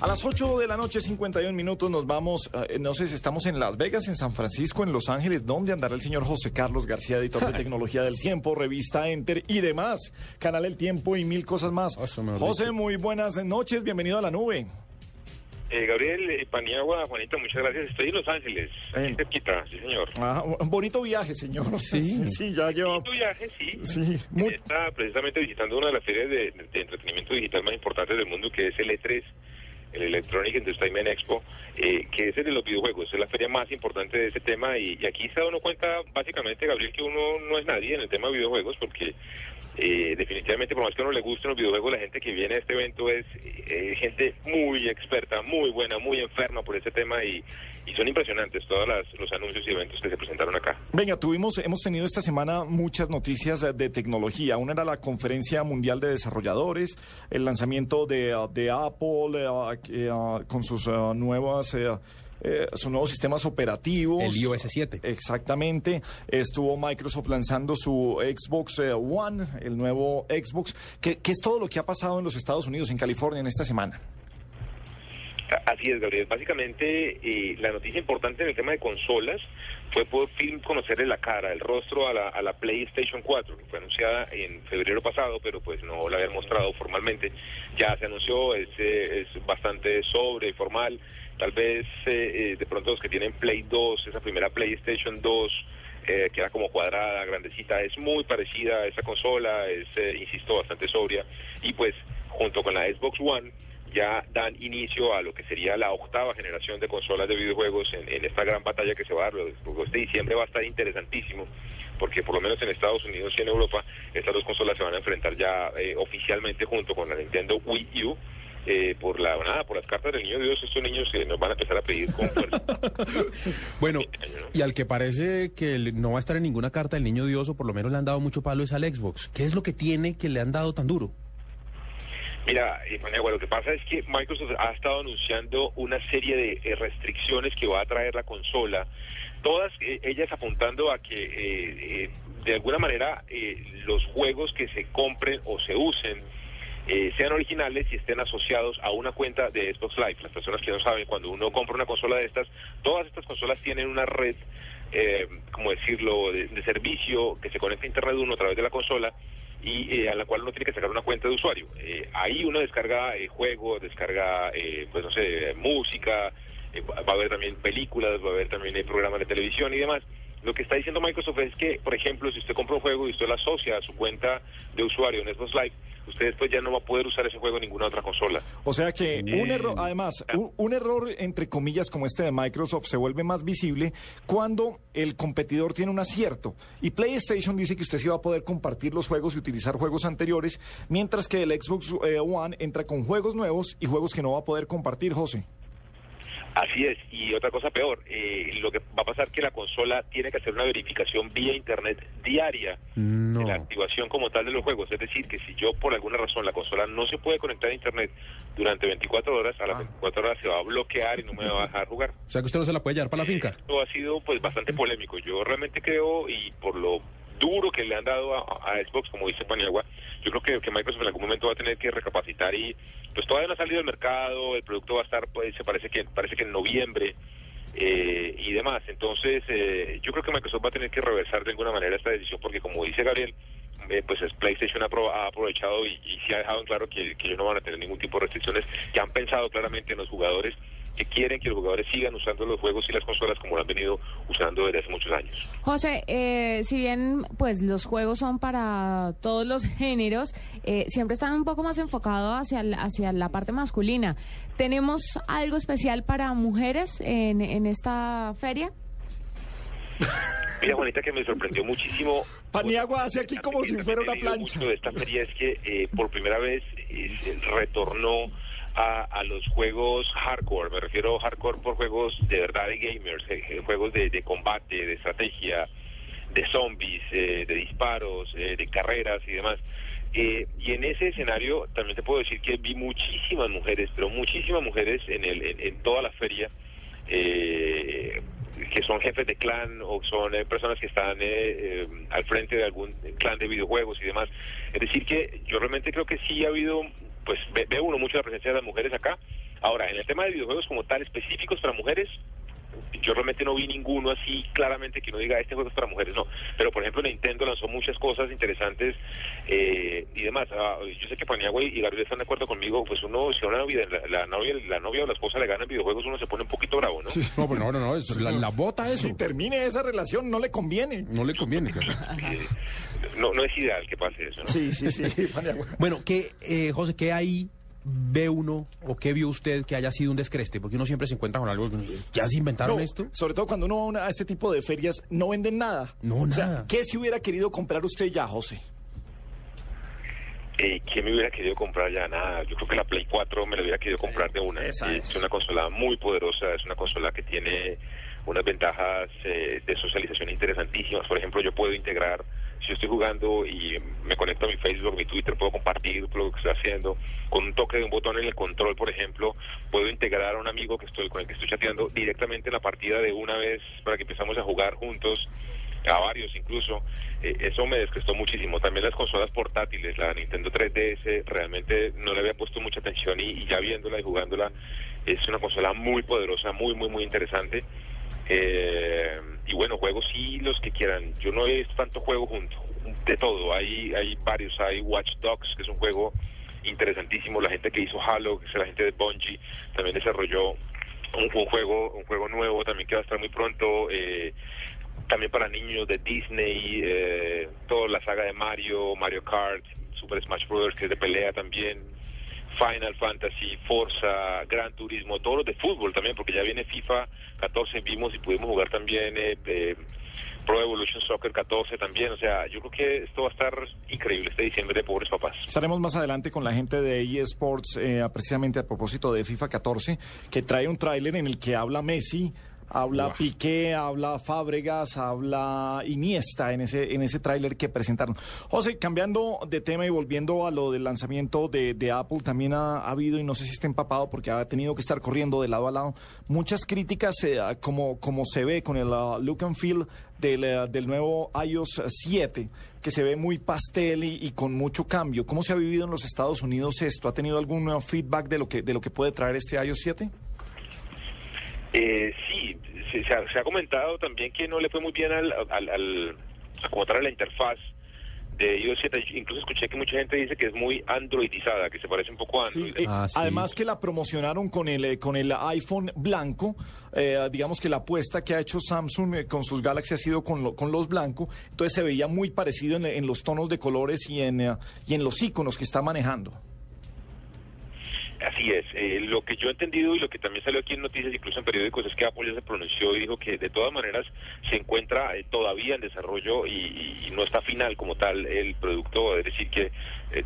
A las 8 de la noche, 51 minutos, nos vamos, eh, no sé si estamos en Las Vegas, en San Francisco, en Los Ángeles, ¿dónde andará el señor José Carlos García, editor de Tecnología del Tiempo, revista Enter y demás, Canal El Tiempo y mil cosas más? José, muy buenas noches, bienvenido a la nube. Eh, Gabriel eh, Paniagua, Juanita, muchas gracias. Estoy en Los Ángeles, aquí cerquita, sí, señor. Ah, bonito viaje, señor. Sí, sí, ya lleva. Bonito viaje, sí. Sí, muy... Está precisamente visitando una de las ferias de, de, entretenimiento digital más importantes del mundo, que es el E3 el Electronic Entertainment Expo, eh, que es el de los videojuegos, es la feria más importante de ese tema y, y, aquí se da uno cuenta básicamente, Gabriel, que uno no es nadie en el tema de videojuegos porque eh, definitivamente por más que a uno le gusten los videojuegos, la gente que viene a este evento es eh, gente muy experta, muy buena, muy enferma por ese tema y, y son impresionantes todos los anuncios y eventos que se presentaron acá. Venga, tuvimos, hemos tenido esta semana muchas noticias de tecnología. Una era la conferencia mundial de desarrolladores, el lanzamiento de, de Apple eh, con sus nuevas eh, sus nuevos sistemas operativos. El iOS 7. Exactamente. Estuvo Microsoft lanzando su Xbox eh, One, el nuevo Xbox. ¿Qué, es todo lo que ha pasado en los Estados Unidos, en California, en esta semana? Así es, Gabriel. Básicamente, eh, la noticia importante en el tema de consolas fue por fin conocerle la cara, el rostro a la, a la PlayStation 4, que fue anunciada en febrero pasado, pero pues no la habían mostrado formalmente. Ya se anunció, es, es bastante sobre, formal. Tal vez eh, eh, de pronto los que tienen Play 2, esa primera PlayStation 2, eh, que era como cuadrada, grandecita, es muy parecida a esa consola, es, insisto, bastante sobria. Y pues junto con la Xbox One ya dan inicio a lo que sería la octava generación de consolas de videojuegos en, esta gran batalla que se va a dar. Este diciembre va a estar interesantísimo, porque por lo menos en Estados Unidos y en Europa estas dos consolas se van a enfrentar ya oficialmente junto con la Nintendo Wii U eh, por la nada, por las cartas del niño Dios, estos niños que nos van a empezar a pedir con fuerza. bueno, y al que parece que no va a estar en ninguna carta del niño Dios, o por lo menos le han dado mucho palo, es al Xbox. ¿Qué es lo que tiene que le han dado tan duro? Mira, eh, lo que pasa es que Microsoft ha estado anunciando una serie de eh, restricciones que va a traer la consola, todas ellas apuntando a que de alguna manera los juegos que se compren o se usen eh, sean originales y estén asociados a una cuenta de Xbox Live. Las personas que no saben, cuando uno compra una consola de estas, todas estas consolas tienen una red, eh, decirlo, de, servicio que se conecta a Internet uno a través de la consola y eh, a la cual uno tiene que sacar una cuenta de usuario. ahí uno descarga juegos, descarga, pues no sé, música, va a haber también películas, va a haber también programas de televisión y demás. Lo que está diciendo Microsoft es que, por ejemplo, si usted compra un juego y usted lo asocia a su cuenta de usuario en Xbox Live, usted después ya no va a poder usar ese juego en ninguna otra consola. O sea que un error, además, un, error entre comillas como este de Microsoft se vuelve más visible cuando el competidor tiene un acierto. Y PlayStation dice que usted sí va a poder compartir los juegos y utilizar juegos anteriores, mientras que el Xbox eh, One entra con juegos nuevos y juegos que no va a poder compartir, José. Así es, y otra cosa peor, eh, lo que va a pasar es que la consola tiene que hacer una verificación vía Internet diaria de la activación como tal de los juegos. Es decir, que si yo por alguna razón la consola no se puede conectar a Internet durante 24 horas, a las 24 ah. horas se va a bloquear y no me va a dejar jugar. O sea que usted no se la puede llevar para la finca. Esto ha sido pues bastante polémico. Yo realmente creo, y por lo duro que le han dado a, Xbox, como dice Paniagua, yo creo que, Microsoft en algún momento va a tener que recapacitar y pues todavía no ha salido al mercado, el producto va a estar, pues se parece que parece que en noviembre eh, y demás. Entonces, eh, yo creo que Microsoft va a tener que reversar de alguna manera esta decisión porque como dice Gabriel, eh, pues PlayStation ha, aprovechado y, sí ha dejado en claro que, que ellos no van a tener ningún tipo de restricciones, que han pensado claramente en los jugadores que quieren que los jugadores sigan usando los juegos y las consolas como lo han venido usando desde hace muchos años. José, eh, si bien pues los juegos son para todos los géneros, eh, siempre están un poco más enfocados hacia, hacia la parte masculina. ¿Tenemos algo especial para mujeres en, en esta feria? Mira, Juanita, que me sorprendió muchísimo. Paniagua hace aquí como si fuera una plancha. de esta feria es que eh, por primera vez retornó a, los juegos hardcore. Me refiero a hardcore por juegos de verdad de gamers, eh, eh, juegos de, combate, de estrategia, de zombies, eh, de disparos, de carreras y demás. y en ese escenario también te puedo decir que vi muchísimas mujeres, pero muchísimas mujeres en, el, en, toda la feria. que son jefes de clan o son personas que están al frente de algún clan de videojuegos y demás. Es decir, que yo realmente creo que sí ha habido pues ve, uno mucho la presencia de las mujeres acá. Ahora, en el tema de videojuegos como tal, específicos para mujeres, yo realmente no vi ninguno así claramente que no diga este juego es para mujeres, no. Pero por ejemplo Nintendo lanzó muchas cosas interesantes eh, y demás. Ah, yo sé que Paniagua y Gabriel están de acuerdo conmigo, pues uno, si a una novia, la, novia, la novia o la esposa le ganan videojuegos, uno se pone un poquito bravo, ¿no? no, pues no, no, no, la, la, bota eso. Si termine esa relación, no le conviene. No le conviene. no, no es ideal que pase eso, ¿no? Sí, sí, sí. bueno, ¿qué, eh, José, qué hay ve uno o qué vio usted que haya sido un descreste? Porque uno siempre se encuentra con algo. ¿Ya se inventaron esto? Sobre todo cuando uno va a este tipo de ferias, no venden nada. No, nada. ¿Qué si hubiera querido comprar usted ya, José? Eh, ¿Quién me hubiera querido comprar ya? Nada. Yo creo que la Play 4 me la hubiera querido comprar de una. es. una consola muy poderosa, es una consola que tiene unas ventajas eh, de socialización interesantísimas. Por ejemplo, yo puedo integrar si yo estoy jugando y me conecto a mi Facebook, mi Twitter, puedo compartir lo que estoy haciendo. Con un toque de un botón en el control, por ejemplo, puedo integrar a un amigo que estoy con el que estoy chateando directamente en la partida de una vez para que empezamos a jugar juntos a varios incluso, eh, eso me descrestó muchísimo. También las consolas portátiles, la Nintendo 3DS, realmente no le había puesto mucha atención y, y ya viéndola y jugándola, es una consola muy poderosa, muy, muy, muy interesante. Eh, y bueno, juegos sí los que quieran. Yo no he visto tanto juego junto, de todo. Hay, hay varios, hay Watch Dogs, que es un juego interesantísimo. La gente que hizo Halo, que es la gente de Bungie, también desarrolló un, juego un juego nuevo también que va a estar muy pronto. Eh, también para niños de Disney, eh, toda la saga de Mario, Mario Kart, Super Smash Bros. que es de pelea también. Final Fantasy, Forza, Gran Turismo, todos los de fútbol también, porque ya viene FIFA 14, vimos y pudimos jugar también eh, eh, Pro Evolution Soccer 14 también, o sea, yo creo que esto va a estar increíble este diciembre de Pobres Papás. Estaremos más adelante con la gente de eSports, eh, precisamente a propósito de FIFA 14, que trae un tráiler en el que habla Messi, Habla Piqué, habla Fábregas, habla Iniesta en ese, en ese tráiler que presentaron. José, cambiando de tema y volviendo a lo del lanzamiento de, Apple, también ha, habido, y no sé si está empapado porque ha tenido que estar corriendo de lado a lado, muchas críticas eh, como, como se ve con el uh, look and feel del, uh, del, nuevo iOS 7, que se ve muy pastel y, y, con mucho cambio. ¿Cómo se ha vivido en los Estados Unidos esto? ¿Ha tenido algún uh, feedback de lo que, de lo que puede traer este iOS 7? Eh, sí, se, ha, comentado también que no le fue muy bien al, al, al a la interfaz de iOS 7. Incluso escuché que mucha gente dice que es muy androidizada, que se parece un poco a Android. Eh, ah, además que la promocionaron con el eh, con el iPhone blanco. Eh, digamos que la apuesta que ha hecho Samsung con sus Galaxy ha sido con, con los blancos. Entonces se veía muy parecido en, en los tonos de colores y en, y en los iconos que está manejando. Así es. Eh, lo que yo he entendido y lo que también salió aquí en noticias, incluso en periódicos, es que Apple ya se pronunció y dijo que de todas maneras se encuentra eh, todavía en desarrollo y, no está final como tal el producto. Es decir, que eh,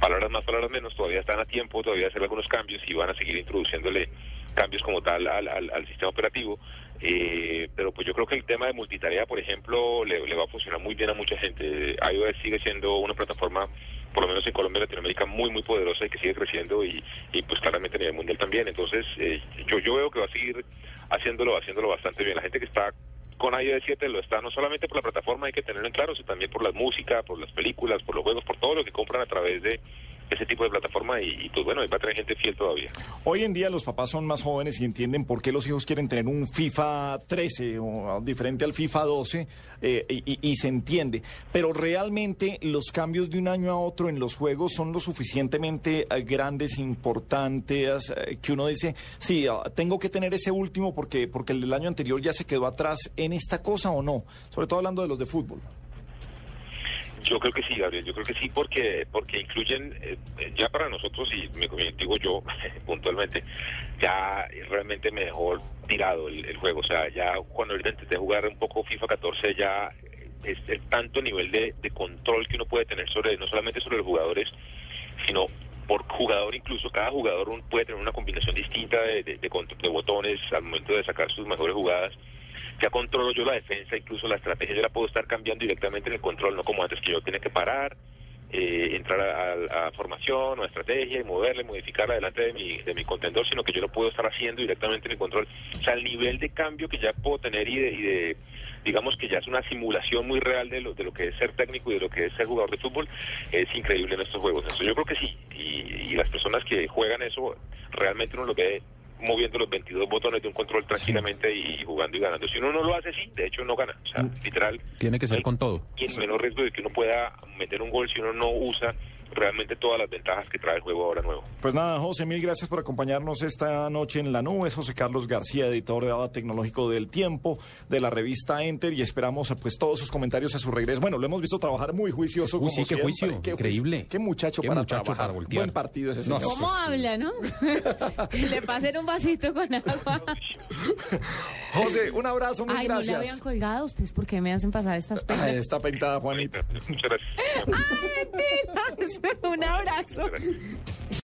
palabras más, palabras menos, todavía están a tiempo, todavía hacer algunos cambios y van a seguir introduciéndole cambios como tal al, al, sistema operativo. Pero pues yo creo que el tema de multitarea, por ejemplo, le, va a funcionar muy bien a mucha gente. iOS sigue siendo una plataforma por lo menos en Colombia y Latinoamérica, muy, muy poderosa y que sigue creciendo y, y pues claramente a nivel mundial también. Entonces, eh, yo, yo veo que va a seguir haciéndolo, haciéndolo bastante bien. La gente que está con iOS 7 lo está no solamente por la plataforma, hay que tenerlo en claro, sino también por la música, por las películas, por los juegos, por todo lo que compran a través de ese tipo de plataforma y, pues bueno, va a tener gente fiel todavía. Hoy en día los papás son más jóvenes y entienden por qué los hijos quieren tener un FIFA 13 o diferente al FIFA 12 eh, y, se entiende. Pero realmente los cambios de un año a otro en los juegos son lo suficientemente eh, grandes, importantes, eh, que uno dice, sí, ah, tengo que tener ese último porque, porque el del año anterior ya se quedó atrás en esta cosa o no, sobre todo hablando de los de fútbol. Yo creo que sí, Gabriel, yo creo que sí, porque porque incluyen, eh, ya para nosotros, y me, digo yo puntualmente, ya realmente me dejó tirado el, juego. O sea, ya cuando intenté jugar un poco FIFA 14, ya es el tanto nivel de, control que uno puede tener sobre, no solamente sobre los jugadores, sino por jugador incluso. Cada jugador puede tener una combinación distinta de, de, de botones al momento de sacar sus mejores jugadas ya controlo yo la defensa, incluso la estrategia yo la puedo estar cambiando directamente en el control, no como antes que yo tenía que parar, eh, entrar a, formación o a estrategia y moverle, modificar adelante de mi, de mi contendor, sino que yo lo puedo estar haciendo directamente en el control. O sea, el nivel de cambio que ya puedo tener y de, y de digamos que ya es una simulación muy real de lo, de lo que es ser técnico y de lo que es ser jugador de fútbol, es increíble en estos juegos. Entonces yo creo que sí, y, y las personas que juegan eso, realmente uno lo ve moviendo los 22 botones de un control tranquilamente y jugando y ganando. Si uno no lo hace así, de hecho no gana. O sea, Mm. literal. Tiene que ser con todo. Y el menor riesgo de que uno pueda meter un gol si uno no usa realmente todas las ventajas que trae el juego ahora nuevo. Pues nada, José, mil gracias por acompañarnos esta noche en la nube. Es José Carlos García, editor de Daba Tecnológico del Tiempo, de la revista Enter, y esperamos pues todos sus comentarios a su regreso. Bueno, lo hemos visto trabajar muy juicioso. Uy, sí, qué siempre. juicio, increíble. Qué muchacho Qué para muchacho trabajar. para voltear. Buen partido ese No. ¿Cómo habla, no? Le pasen un vasito con agua. José, un abrazo, mil Ay, no le gracias. habían colgado. ¿Ustedes por qué me hacen pasar estas Ay, penas? está pintada, Juanita. Muchas gracias. Mentiras. Un abrazo.